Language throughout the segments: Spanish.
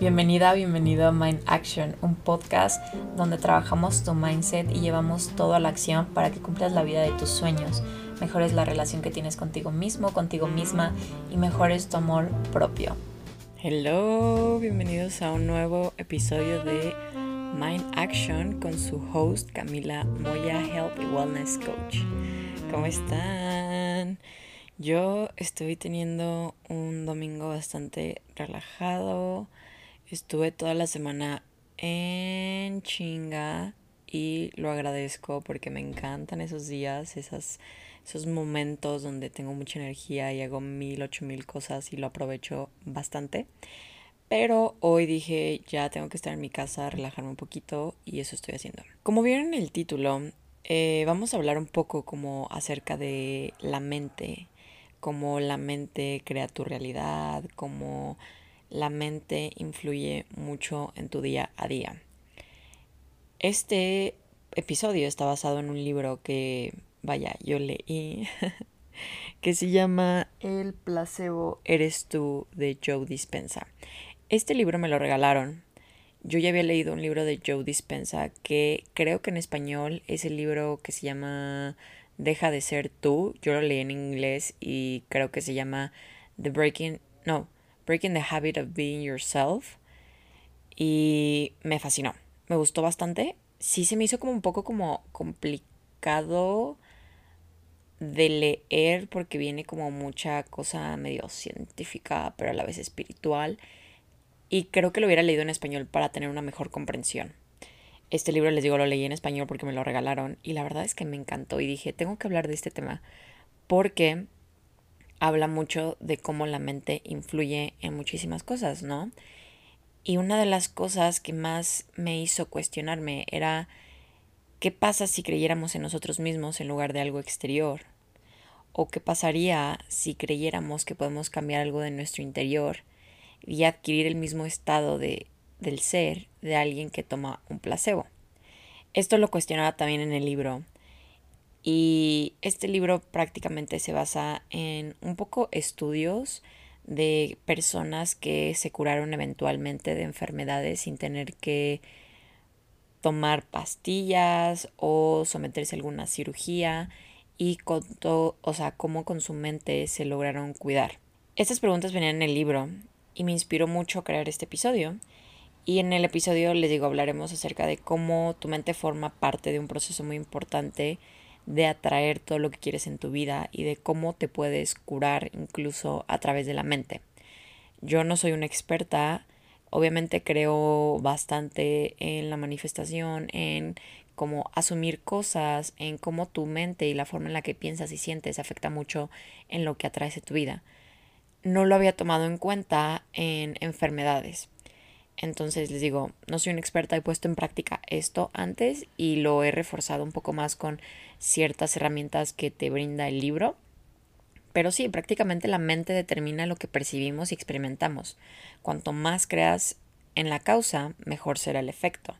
Bienvenida, bienvenido a Mind Action, un podcast donde trabajamos tu mindset y llevamos todo a la acción para que cumplas la vida de tus sueños, mejores la relación que tienes contigo mismo, contigo misma y mejores tu amor propio. Hello, bienvenidos a un nuevo episodio de Mind Action con su host Camila Moya, Health y Wellness Coach. ¿Cómo están? Yo estoy teniendo un domingo bastante relajado Estuve toda la semana en chinga y lo agradezco porque me encantan esos días, esos momentos donde tengo mucha energía y hago mil, ocho mil cosas y lo aprovecho bastante. Pero hoy dije, ya tengo que estar en mi casa, relajarme un poquito y eso estoy haciendo. Como vieron en el título, eh, vamos a hablar un poco como acerca de la mente, cómo la mente crea tu realidad, cómo la mente influye mucho en tu día a día. Este episodio está basado en un libro que, vaya, yo leí, que se llama El placebo eres tú de Joe Dispensa. Este libro me lo regalaron. Yo ya había leído un libro de Joe Dispensa que creo que en español es el libro que se llama Deja de ser tú. Yo lo leí en inglés y creo que se llama The Breaking, no, Breaking the Habit of Being Yourself. Y me fascinó. Me gustó bastante. Sí se me hizo como un poco como complicado de leer porque viene como mucha cosa medio científica, pero a la vez espiritual. Y creo que lo hubiera leído en español para tener una mejor comprensión. Este libro, les digo, lo leí en español porque me lo regalaron y la verdad es que me encantó y dije, tengo que hablar de este tema porque habla mucho de cómo la mente influye en muchísimas cosas, ¿no? Y una de las cosas que más me hizo cuestionarme era qué pasa si creyéramos en nosotros mismos en lugar de algo exterior. O qué pasaría si creyéramos que podemos cambiar algo de nuestro interior y adquirir el mismo estado de, del ser de alguien que toma un placebo. Esto lo cuestionaba también en el libro y este libro prácticamente se basa en un poco estudios de personas que se curaron eventualmente de enfermedades sin tener que tomar pastillas o someterse a alguna cirugía y con o sea, cómo con su mente se lograron cuidar. Estas preguntas venían en el libro y me inspiró mucho crear este episodio. Y en el episodio les digo, hablaremos acerca de cómo tu mente forma parte de un proceso muy importante de atraer todo lo que quieres en tu vida y de cómo te puedes curar incluso a través de la mente. Yo no soy una experta, obviamente creo bastante en la manifestación, en cómo asumir cosas, en cómo tu mente y la forma en la que piensas y sientes afecta mucho en lo que atraes a tu vida. No lo había tomado en cuenta en enfermedades. Entonces les digo, no soy una experta, he puesto en práctica esto antes y lo he reforzado un poco más con ciertas herramientas que te brinda el libro. Pero sí, prácticamente la mente determina lo que percibimos y experimentamos. Cuanto más creas en la causa, mejor será el efecto.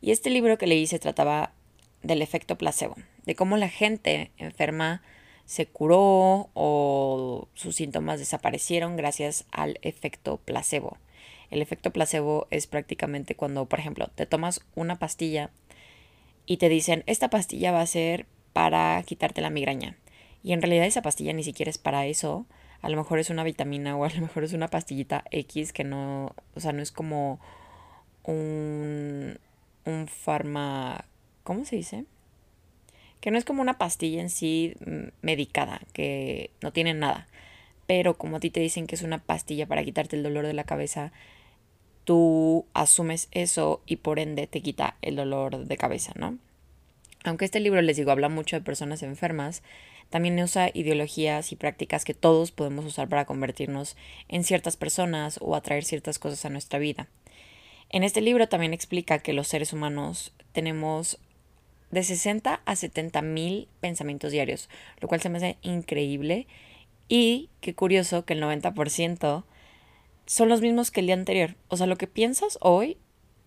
Y este libro que leí se trataba del efecto placebo, de cómo la gente enferma se curó o sus síntomas desaparecieron gracias al efecto placebo. El efecto placebo es prácticamente cuando, por ejemplo, te tomas una pastilla y te dicen, esta pastilla va a ser para quitarte la migraña. Y en realidad esa pastilla ni siquiera es para eso. A lo mejor es una vitamina o a lo mejor es una pastillita X que no, o sea, no es como un, un farma, ¿cómo se dice? Que no es como una pastilla en sí mm, medicada, que no tiene nada. Pero como a ti te dicen que es una pastilla para quitarte el dolor de la cabeza, tú asumes eso y por ende te quita el dolor de cabeza, ¿no? Aunque este libro, les digo, habla mucho de personas enfermas, también usa ideologías y prácticas que todos podemos usar para convertirnos en ciertas personas o atraer ciertas cosas a nuestra vida. En este libro también explica que los seres humanos tenemos de 60 a 70 mil pensamientos diarios, lo cual se me hace increíble y qué curioso que el 90% son los mismos que el día anterior. O sea, lo que piensas hoy,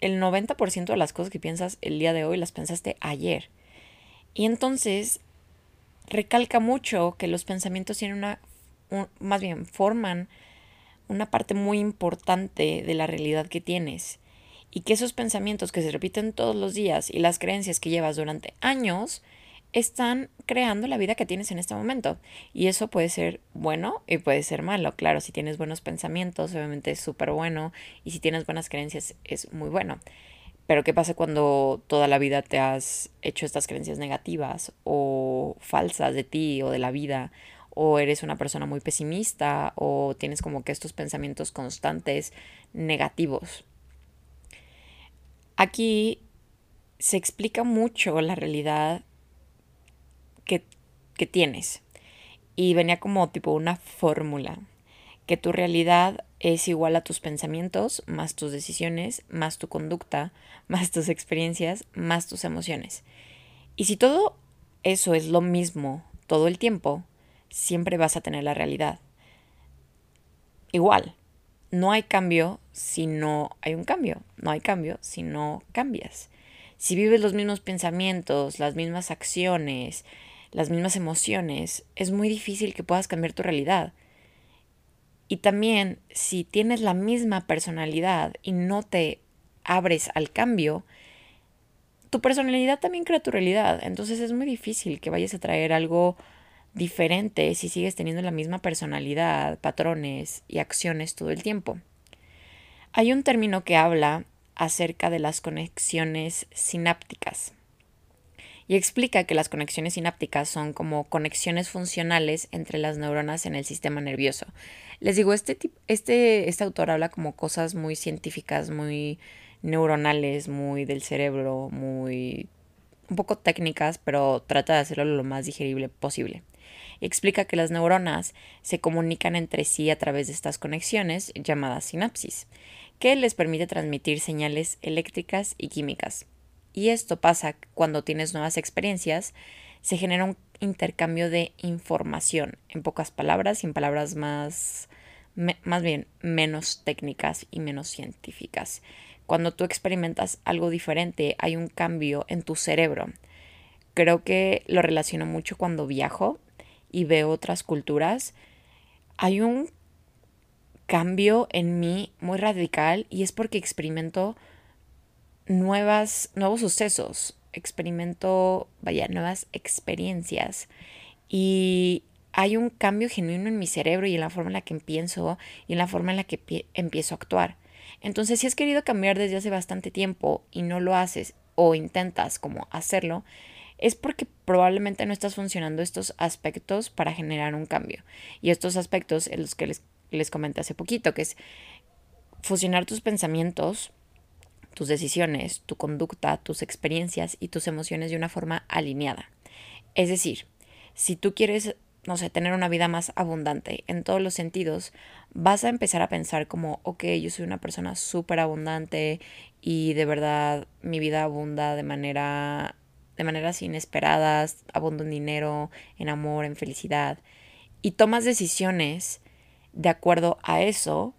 el 90% de las cosas que piensas el día de hoy las pensaste ayer. Y entonces recalca mucho que los pensamientos tienen una, más bien, forman una parte muy importante de la realidad que tienes y que esos pensamientos que se repiten todos los días y las creencias que llevas durante años están creando la vida que tienes en este momento. Y eso puede ser bueno y puede ser malo. Claro, si tienes buenos pensamientos, obviamente es súper bueno. Y si tienes buenas creencias, es muy bueno. Pero ¿qué pasa cuando toda la vida te has hecho estas creencias negativas o falsas de ti o de la vida? O eres una persona muy pesimista o tienes como que estos pensamientos constantes negativos. Aquí se explica mucho la realidad tienes. Y venía como tipo una fórmula, que tu realidad es igual a tus pensamientos, más tus decisiones, más tu conducta, más tus experiencias, más tus emociones. Y si todo eso es lo mismo todo el tiempo, siempre vas a tener la realidad. Igual, no hay cambio si no hay un cambio, no hay cambio si no cambias. Si vives los mismos pensamientos, las mismas acciones, las mismas emociones, es muy difícil que puedas cambiar tu realidad. Y también si tienes la misma personalidad y no te abres al cambio, tu personalidad también crea tu realidad. Entonces es muy difícil que vayas a traer algo diferente si sigues teniendo la misma personalidad, patrones y acciones todo el tiempo. Hay un término que habla acerca de las conexiones sinápticas y explica que las conexiones sinápticas son como conexiones funcionales entre las neuronas en el sistema nervioso. Les digo, este, este, este autor habla como cosas muy científicas, muy neuronales, muy del cerebro, muy un poco técnicas, pero trata de hacerlo lo más digerible posible. Explica que las neuronas se comunican entre sí a través de estas conexiones llamadas sinapsis, que les permite transmitir señales eléctricas y químicas. Y esto pasa cuando tienes nuevas experiencias, se genera un intercambio de información, en pocas palabras y en palabras más, más bien menos técnicas y menos científicas. Cuando tú experimentas algo diferente, hay un cambio en tu cerebro. Creo que lo relaciono mucho cuando viajo y veo otras culturas. Hay un cambio en mí muy radical y es porque experimento nuevas, nuevos sucesos, experimento, vaya, nuevas experiencias y hay un cambio genuino en mi cerebro y en la forma en la que pienso y en la forma en la que empiezo a actuar. Entonces, si has querido cambiar desde hace bastante tiempo y no lo haces o intentas como hacerlo, es porque probablemente no estás funcionando estos aspectos para generar un cambio. Y estos aspectos en los que les, les comenté hace poquito, que es fusionar tus pensamientos tus decisiones, tu conducta, tus experiencias y tus emociones de una forma alineada. Es decir, si tú quieres, no sé, tener una vida más abundante en todos los sentidos, vas a empezar a pensar como, ok, yo soy una persona súper abundante y de verdad mi vida abunda de manera de maneras inesperadas, abundo en dinero, en amor, en felicidad, y tomas decisiones de acuerdo a eso,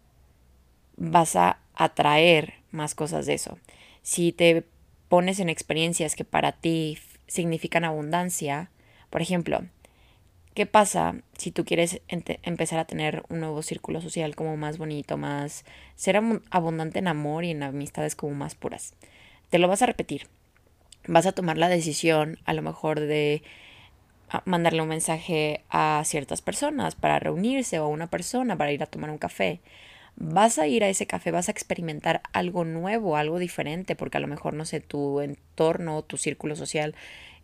vas a atraer más cosas de eso. Si te pones en experiencias que para ti significan abundancia, por ejemplo, ¿qué pasa si tú quieres empezar a tener un nuevo círculo social como más bonito, más ser abundante en amor y en amistades como más puras? Te lo vas a repetir. Vas a tomar la decisión a lo mejor de ah, mandarle un mensaje a ciertas personas para reunirse o a una persona para ir a tomar un café vas a ir a ese café, vas a experimentar algo nuevo, algo diferente, porque a lo mejor, no sé, tu entorno, tu círculo social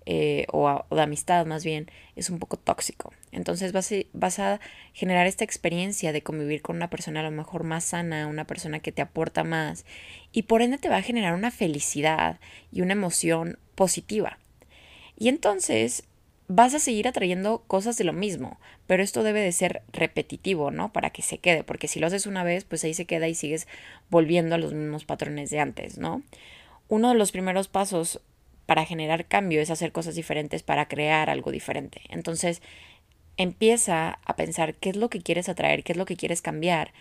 eh, o, de amistad más bien es un poco tóxico. Entonces vas a, vas a generar esta experiencia de convivir con una persona a lo mejor más sana, una persona que te aporta más y por ende te va a generar una felicidad y una emoción positiva. Y entonces vas a seguir atrayendo cosas de lo mismo, pero esto debe de ser repetitivo, ¿no? Para que se quede, porque si lo haces una vez, pues ahí se queda y sigues volviendo a los mismos patrones de antes, ¿no? Uno de los primeros pasos para generar cambio es hacer cosas diferentes para crear algo diferente. Entonces, empieza a pensar qué es lo que quieres atraer, qué es lo que quieres cambiar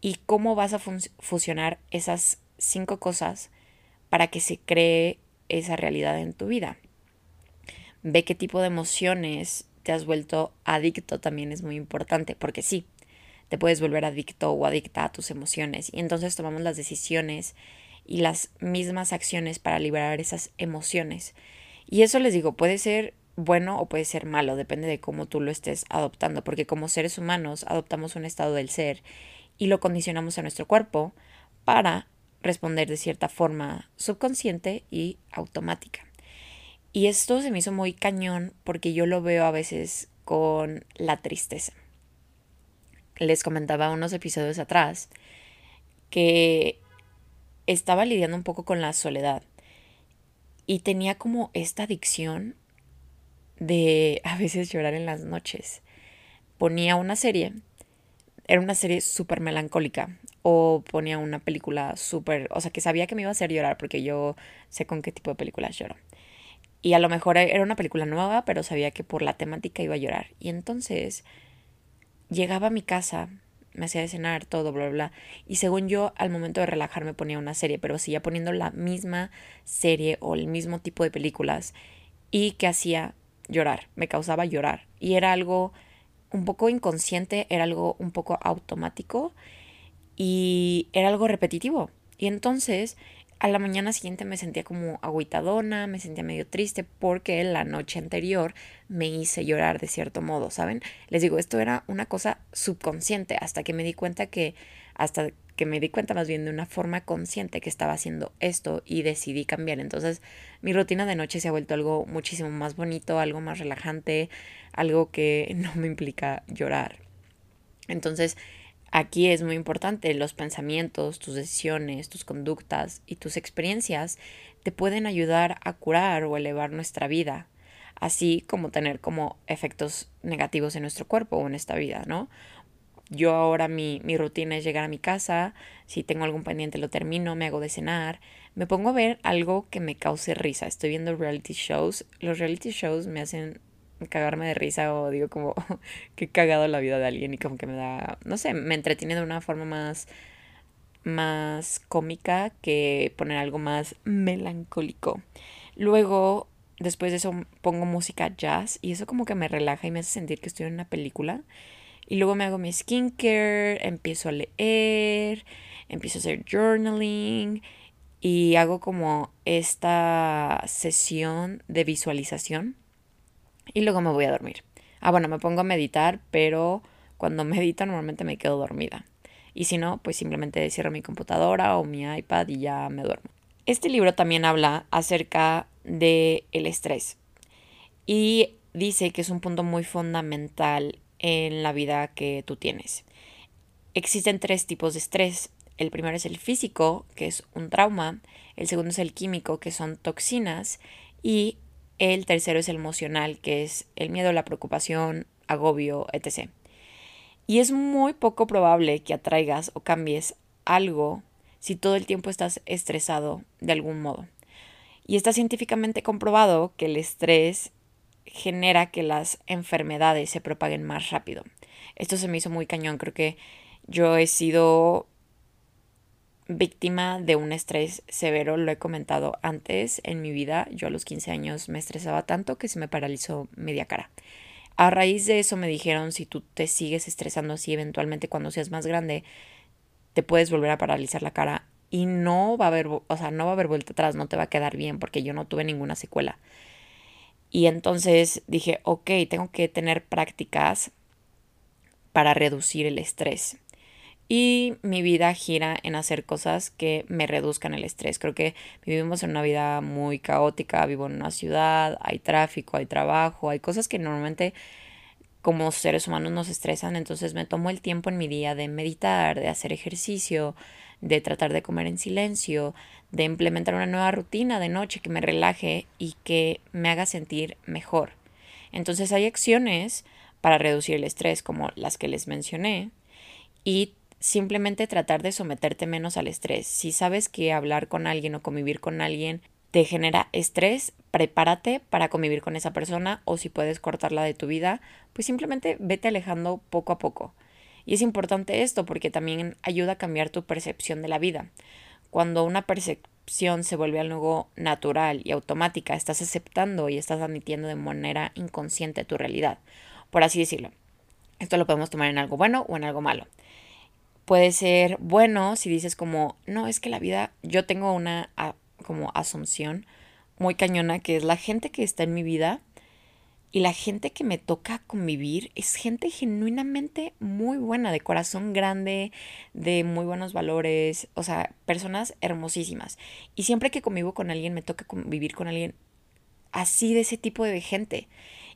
y cómo vas a fusionar esas cinco cosas para que se cree esa realidad en tu vida. Ve qué tipo de emociones te has vuelto adicto también es muy importante, porque sí, te puedes volver adicto o adicta a tus emociones. Y entonces tomamos las decisiones y las mismas acciones para liberar esas emociones. Y eso les digo, puede ser bueno o puede ser malo, depende de cómo tú lo estés adoptando, porque como seres humanos adoptamos un estado del ser y lo condicionamos a nuestro cuerpo para responder de cierta forma subconsciente y automática. Y esto se me hizo muy cañón porque yo lo veo a veces con la tristeza. Les comentaba unos episodios atrás que estaba lidiando un poco con la soledad y tenía como esta adicción de a veces llorar en las noches. Ponía una serie, era una serie súper melancólica, o ponía una película súper, o sea, que sabía que me iba a hacer llorar porque yo sé con qué tipo de películas lloro. Y a lo mejor era una película nueva, pero sabía que por la temática iba a llorar. Y entonces llegaba a mi casa, me hacía de cenar, todo, bla, bla. Y según yo, al momento de relajarme ponía una serie, pero seguía poniendo la misma serie o el mismo tipo de películas. Y que hacía llorar, me causaba llorar. Y era algo un poco inconsciente, era algo un poco automático y era algo repetitivo. Y entonces a la mañana siguiente me sentía como agüitadona, me sentía medio triste porque la noche anterior me hice llorar de cierto modo, ¿saben? Les digo, esto era una cosa subconsciente hasta que me di cuenta que, hasta que me di cuenta más bien de una forma consciente que estaba haciendo esto y decidí cambiar. Entonces mi rutina de noche se ha vuelto algo muchísimo más bonito, algo más relajante, algo que no me implica llorar. Entonces Aquí es muy importante, los pensamientos, tus decisiones, tus conductas y tus experiencias te pueden ayudar a curar o elevar nuestra vida, así como tener como efectos negativos en nuestro cuerpo o en esta vida, ¿no? Yo ahora mi, mi rutina es llegar a mi casa, si tengo algún pendiente lo termino, me hago de cenar, me pongo a ver algo que me cause risa. Estoy viendo reality shows. Los reality shows me hacen cagarme de risa o digo como que he cagado la vida de alguien y como que me da, no sé, me entretiene de una forma más más cómica que poner algo más melancólico. Luego, después de eso pongo música jazz y eso como que me relaja y me hace sentir que estoy en una película. Y luego me hago mi skincare, empiezo a leer, empiezo a hacer journaling y hago como esta sesión de visualización y luego me voy a dormir. Ah, bueno, me pongo a meditar, pero cuando medito normalmente me quedo dormida. Y si no, pues simplemente cierro mi computadora o mi iPad y ya me duermo. Este libro también habla acerca del el estrés y dice que es un punto muy fundamental en la vida que tú tienes. Existen tres tipos de estrés. El primero es el físico, que es un trauma. El segundo es el químico, que son toxinas. Y el tercero es el emocional, que es el miedo, la preocupación, agobio, etc. Y es muy poco probable que atraigas o cambies algo si todo el tiempo estás estresado de algún modo. Y está científicamente comprobado que el estrés genera que las enfermedades se propaguen más rápido. Esto se me hizo muy cañón, creo que yo he sido víctima de un estrés severo, lo he comentado antes en mi vida, yo a los 15 años me estresaba tanto que se me paralizó media cara. A raíz de eso me dijeron, si tú te sigues estresando así, eventualmente cuando seas más grande, te puedes volver a paralizar la cara y no va a haber, o sea, no va a haber vuelta atrás, no te va a quedar bien porque yo no tuve ninguna secuela. Y entonces dije, ok, tengo que tener prácticas para reducir el estrés y mi vida gira en hacer cosas que me reduzcan el estrés. Creo que vivimos en una vida muy caótica, vivo en una ciudad, hay tráfico, hay trabajo, hay cosas que normalmente como seres humanos nos estresan, entonces me tomo el tiempo en mi día de meditar, de hacer ejercicio, de tratar de comer en silencio, de implementar una nueva rutina de noche que me relaje y que me haga sentir mejor. Entonces hay acciones para reducir el estrés como las que les mencioné y simplemente tratar de someterte menos al estrés. Si sabes que hablar con alguien o convivir con alguien te genera estrés, prepárate para convivir con esa persona o si puedes cortarla de tu vida, pues simplemente vete alejando poco a poco. Y es importante esto porque también ayuda a cambiar tu percepción de la vida. Cuando una percepción se vuelve algo natural y automática, estás aceptando y estás admitiendo de manera inconsciente tu realidad, por así decirlo. Esto lo podemos tomar en algo bueno o en algo malo. Puede ser bueno si dices como, no, es que la vida, yo tengo una como asunción muy cañona que es la gente que está en mi vida y la gente que me toca convivir es gente genuinamente muy buena, de corazón grande, de muy buenos valores, o sea, personas hermosísimas. Y siempre que convivo con alguien, me toca convivir con alguien así de ese tipo de gente.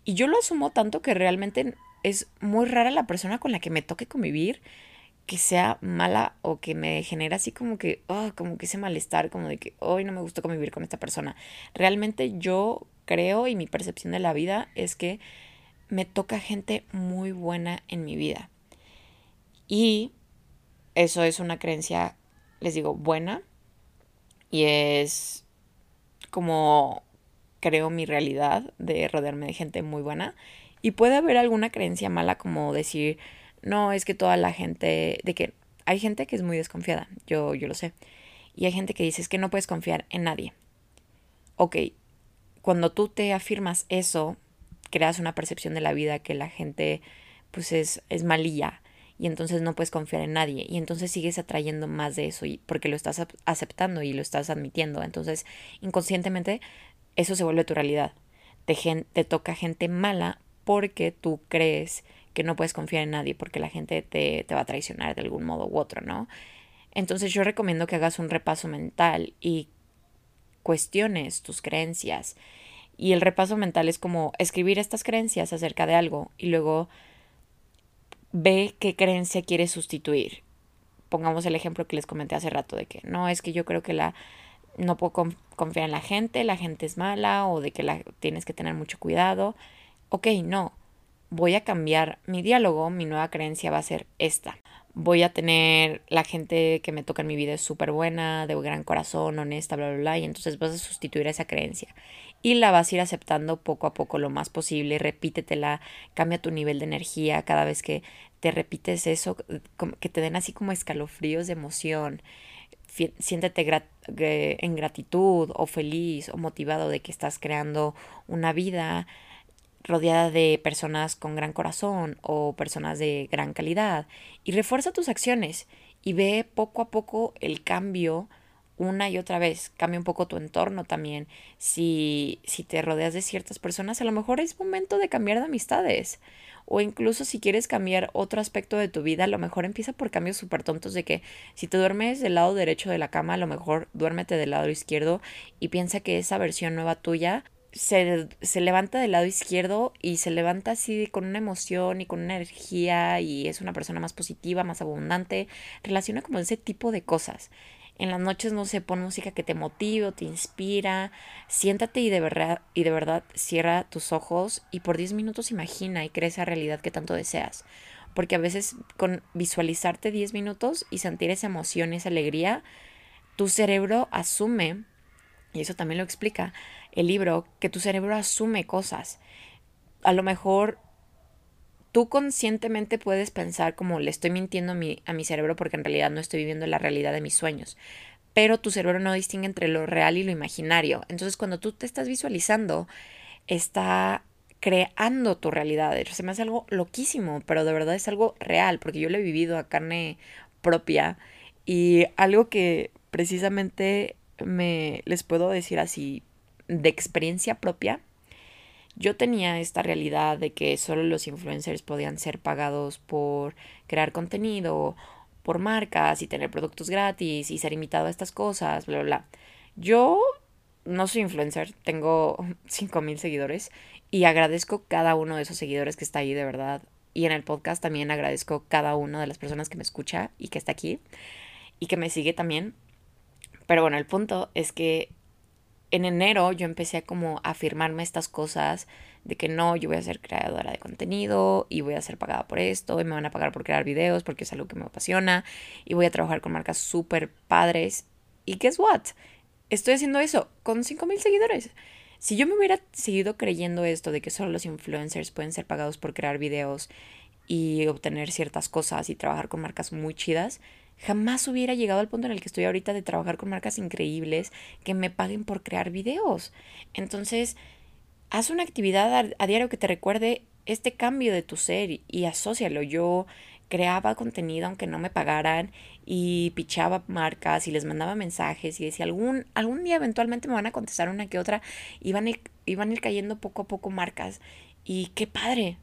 Y yo lo asumo tanto que realmente es muy rara la persona con la que me toque convivir que sea mala o que me genera así como que, oh, como que ese malestar, como de que hoy no me gusta convivir con esta persona. Realmente yo creo y mi percepción de la vida es que me toca gente muy buena en mi vida. Y eso es una creencia, les digo, buena. Y es como creo mi realidad de rodearme de gente muy buena. Y puede haber alguna creencia mala como decir, no, es que toda la gente, de que hay gente que es muy desconfiada, yo, yo lo sé. Y hay gente que dice, es que no puedes confiar en nadie. Ok, cuando tú te afirmas eso, creas una percepción de la vida que la gente pues es, es malilla y entonces no puedes confiar en nadie y entonces sigues atrayendo más de eso y, porque lo estás aceptando y lo estás admitiendo. Entonces inconscientemente eso se vuelve tu realidad. Te, te toca gente mala porque tú crees que no puedes confiar en nadie porque la gente te, te va a traicionar de algún modo u otro, ¿no? Entonces yo recomiendo que hagas un repaso mental y cuestiones tus creencias. Y el repaso mental es como escribir estas creencias acerca de algo y luego ve qué creencia quieres sustituir. Pongamos el ejemplo que les comenté hace rato de que no es que yo creo que la no puedo confiar en la gente, la gente es mala o de que la tienes que tener mucho cuidado. Ok, no voy a cambiar mi diálogo, mi nueva creencia va a ser esta. Voy a tener la gente que me toca en mi vida es súper buena, de gran corazón, honesta, bla, bla, bla, y entonces vas a sustituir esa creencia. Y la vas a ir aceptando poco a poco lo más posible, repítetela, cambia tu nivel de energía cada vez que te repites eso, que te den así como escalofríos de emoción. Siéntete en gratitud o feliz o motivado de que estás creando una vida rodeada de personas con gran corazón o personas de gran calidad y refuerza tus acciones y ve poco a poco el cambio una y otra vez. Cambia un poco tu entorno también. Si, si te rodeas de ciertas personas, a lo mejor es momento de cambiar de amistades. O incluso si quieres cambiar otro aspecto de tu vida, a lo mejor empieza por cambios súper tontos de que si te duermes del lado derecho de la cama, a lo mejor duérmete del lado izquierdo y piensa que esa versión nueva tuya se, se, levanta del lado izquierdo y se levanta así con una emoción y con una energía y es una persona más positiva, más abundante, relaciona como ese tipo de cosas. En las noches no se pone música que te motive, te inspira. Siéntate y de verdad y de verdad cierra tus ojos y por 10 minutos imagina y crea esa realidad que tanto deseas. Porque a veces con visualizarte 10 minutos y sentir esa emoción, esa alegría, tu cerebro asume, y eso también lo explica, el libro que tu cerebro asume cosas. A lo mejor tú conscientemente puedes pensar como le estoy mintiendo a mi, a mi cerebro porque en realidad no estoy viviendo la realidad de mis sueños. Pero tu cerebro no distingue entre lo real y lo imaginario. Entonces cuando tú te estás visualizando, está creando tu realidad. Se me hace algo loquísimo, pero de verdad es algo real, porque yo lo he vivido a carne propia y algo que precisamente me les puedo decir así de experiencia propia, yo tenía esta realidad de que solo los influencers podían ser pagados por crear contenido, por marcas y tener productos gratis y ser invitado a estas cosas, bla, bla, bla. Yo no soy influencer, tengo 5.000 seguidores y agradezco cada uno de esos seguidores que está ahí de verdad. Y en el podcast también agradezco cada una de las personas que me escucha y que está aquí y que me sigue también. Pero bueno, el punto es que en enero yo empecé a afirmarme estas cosas de que no, yo voy a ser creadora de contenido y voy a ser pagada por esto y me van a pagar por crear videos porque es algo que me apasiona y voy a trabajar con marcas súper padres. ¿Y guess what? Estoy haciendo eso con 5000 seguidores. Si yo me hubiera seguido creyendo esto de que solo los influencers pueden ser pagados por crear videos y obtener ciertas cosas y trabajar con marcas muy chidas, jamás hubiera llegado al punto en el que estoy ahorita de trabajar con marcas increíbles que me paguen por crear videos. Entonces, haz una actividad a, diario que te recuerde este cambio de tu ser y, asócialo. Yo creaba contenido aunque no me pagaran y pichaba marcas y les mandaba mensajes y decía algún, algún día eventualmente me van a contestar una que otra y van a, iban a ir cayendo poco a poco marcas y qué padre.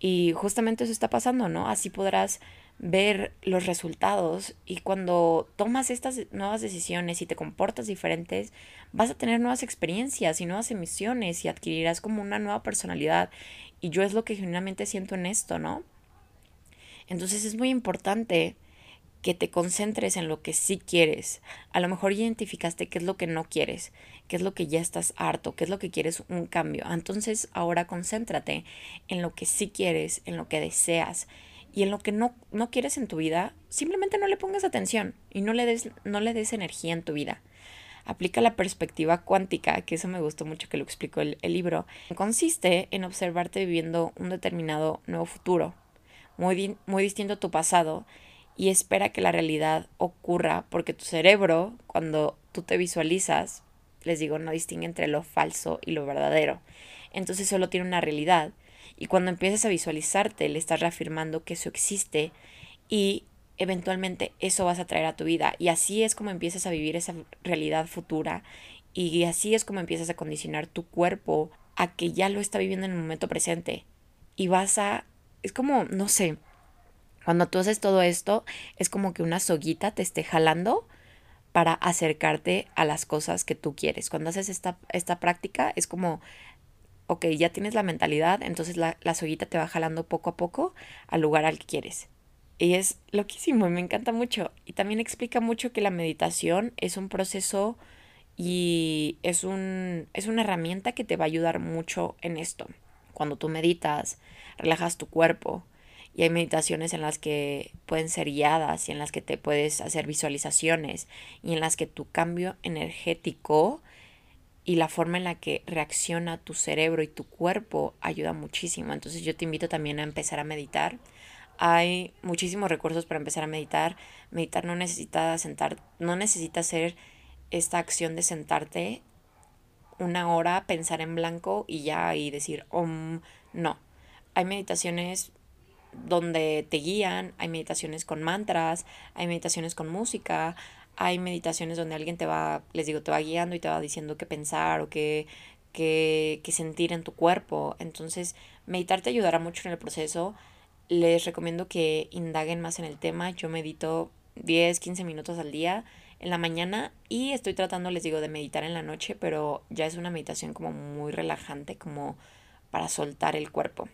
Y justamente eso está pasando, ¿no? Así podrás ver los resultados y cuando tomas estas nuevas decisiones y te comportas diferentes, vas a tener nuevas experiencias y nuevas emisiones y adquirirás como una nueva personalidad. Y yo es lo que genuinamente siento en esto, ¿no? Entonces es muy importante que te concentres en lo que sí quieres. A lo mejor identificaste qué es lo que no quieres, qué es lo que ya estás harto, qué es lo que quieres un cambio. Entonces ahora concéntrate en lo que sí quieres, en lo que deseas y en lo que no, no quieres en tu vida, simplemente no le pongas atención y no le des, no le des energía en tu vida. Aplica la perspectiva cuántica, que eso me gustó mucho que lo explicó el, el libro. Consiste en observarte viviendo un determinado nuevo futuro, muy, muy distinto a tu pasado, y espera que la realidad ocurra porque tu cerebro, cuando tú te visualizas, les digo, no distingue entre lo falso y lo verdadero. Entonces solo tiene una realidad y cuando empiezas a visualizarte, le estás reafirmando que eso existe y eventualmente eso vas a traer a tu vida. Y así es como empiezas a vivir esa realidad futura y así es como empiezas a condicionar tu cuerpo a que ya lo está viviendo en el momento presente. Y vas a... Es como, no sé, cuando tú haces todo esto, es como que una soguita te esté jalando para acercarte a las cosas que tú quieres. Cuando haces esta, esta práctica, es como ok, ya tienes la mentalidad, entonces la, la soguita te va jalando poco a poco al lugar al que quieres. Y es loquísimo y me encanta mucho. Y también explica mucho que la meditación es un proceso y es, un, es una herramienta que te va a ayudar mucho en esto. Cuando tú meditas, relajas tu cuerpo. Y hay meditaciones en las que pueden ser guiadas y en las que te puedes hacer visualizaciones y en las que tu cambio energético y la forma en la que reacciona tu cerebro y tu cuerpo ayuda muchísimo. Entonces yo te invito también a empezar a meditar. Hay muchísimos recursos para empezar a meditar. Meditar no necesita sentar, no necesita hacer esta acción de sentarte una hora, pensar en blanco y ya y decir, om, no. Hay meditaciones donde te guían, hay meditaciones con mantras, hay meditaciones con música, hay meditaciones donde alguien te va, les digo, te va guiando y te va diciendo qué pensar o qué, qué, qué sentir en tu cuerpo. Entonces, meditar te ayudará mucho en el proceso. Les recomiendo que indaguen más en el tema. Yo medito 10, 15 minutos al día en la mañana y estoy tratando, les digo, de meditar en la noche, pero ya es una meditación como muy relajante, como para soltar el cuerpo.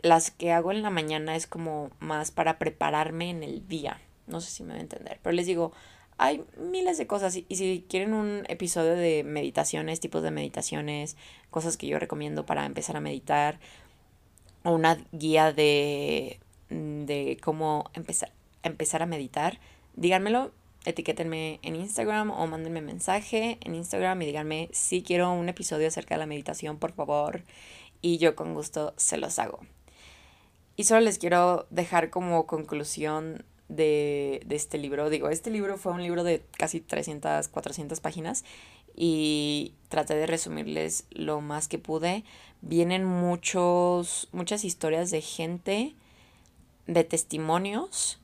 Las que hago en la mañana es como más para prepararme en el día. No sé si me va a entender. Pero les digo, hay miles de cosas. Y, si quieren un episodio de meditaciones, tipos de meditaciones, cosas que yo recomiendo para empezar a meditar, o una guía de, de cómo empezar, empezar a meditar, díganmelo, etiquétenme en Instagram o mándenme mensaje en Instagram y díganme si quiero un episodio acerca de la meditación, por favor. Y yo con gusto se los hago. Y solo les quiero dejar como conclusión de, de, este libro. Digo, este libro fue un libro de casi 300, 400 páginas y traté de resumirles lo más que pude. Vienen muchos, muchas historias de gente, de testimonios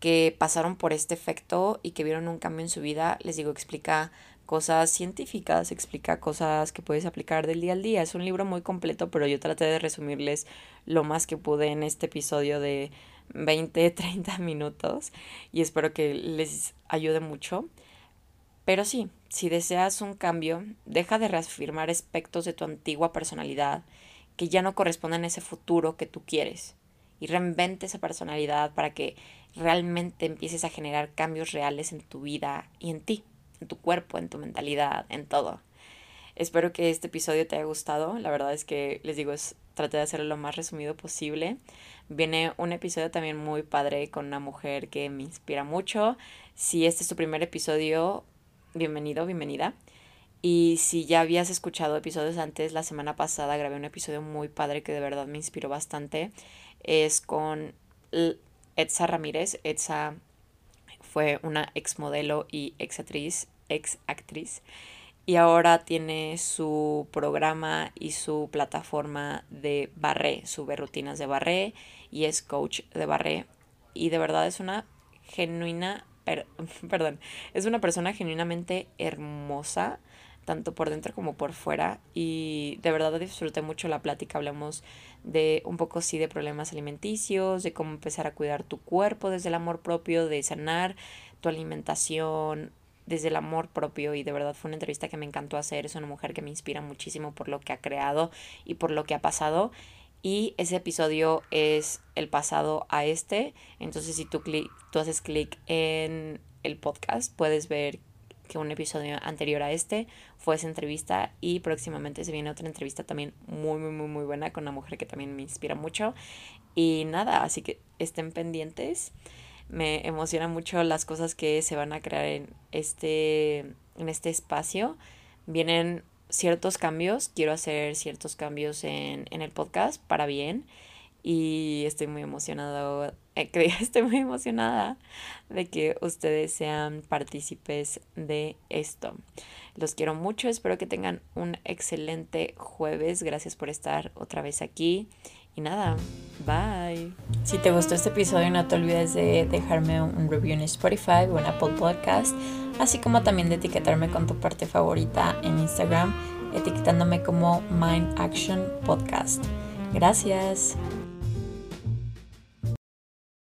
que pasaron por este efecto y que vieron un cambio en su vida. Les digo, explica cosas científicas, explica cosas que puedes aplicar del día al día. Es un libro muy completo, pero yo traté de resumirles lo más que pude en este episodio de 20, 30 minutos y espero que les ayude mucho. Pero sí, si deseas un cambio, deja de reafirmar aspectos de tu antigua personalidad que ya no corresponden a ese futuro que tú quieres y reinvente esa personalidad para que realmente empieces a generar cambios reales en tu vida y en ti, en tu cuerpo, en tu mentalidad, en todo. Espero que este episodio te haya gustado. La verdad es que les digo, es, traté de hacerlo lo más resumido posible. Viene un episodio también muy padre con una mujer que me inspira mucho. Si este es tu primer episodio, bienvenido, bienvenida. Y si ya habías escuchado episodios antes, la semana pasada grabé un episodio muy padre que de verdad me inspiró bastante. Es con Etsa Ramírez. Etsa fue una ex modelo y ex actriz, ex actriz y ahora tiene su programa y su plataforma de barré, sube rutinas de barré y es coach de barré. Y de verdad es una genuina, perdón, es una persona genuinamente hermosa, tanto por dentro como por fuera. Y de verdad disfruté mucho la plática, hablamos de un poco sí de problemas alimenticios, de cómo empezar a cuidar tu cuerpo desde el amor propio, de sanar tu alimentación, desde el amor propio y de verdad fue una entrevista que me encantó hacer. Es una mujer que me inspira muchísimo por lo que ha creado y por lo que ha pasado. Y ese episodio es el pasado a este. Entonces si tú, tú haces clic en el podcast, puedes ver que un episodio anterior a este fue esa entrevista y próximamente se viene otra entrevista también muy, muy, muy, muy buena con una mujer que también me inspira mucho. Y nada, así que estén pendientes me emociona mucho las cosas que se van a crear en este, en este espacio. Vienen ciertos cambios, quiero hacer ciertos cambios en, en el podcast para bien y estoy muy emocionado, eh, estoy muy emocionada de que ustedes sean partícipes de esto. Los quiero mucho, espero que tengan un excelente jueves, gracias por estar otra vez aquí y nada, bye. Si te gustó este episodio, no te olvides de dejarme un review en Spotify o en Apple Podcast, así como también de etiquetarme con tu parte favorita en Instagram, etiquetándome como Mind Action Podcast. Gracias.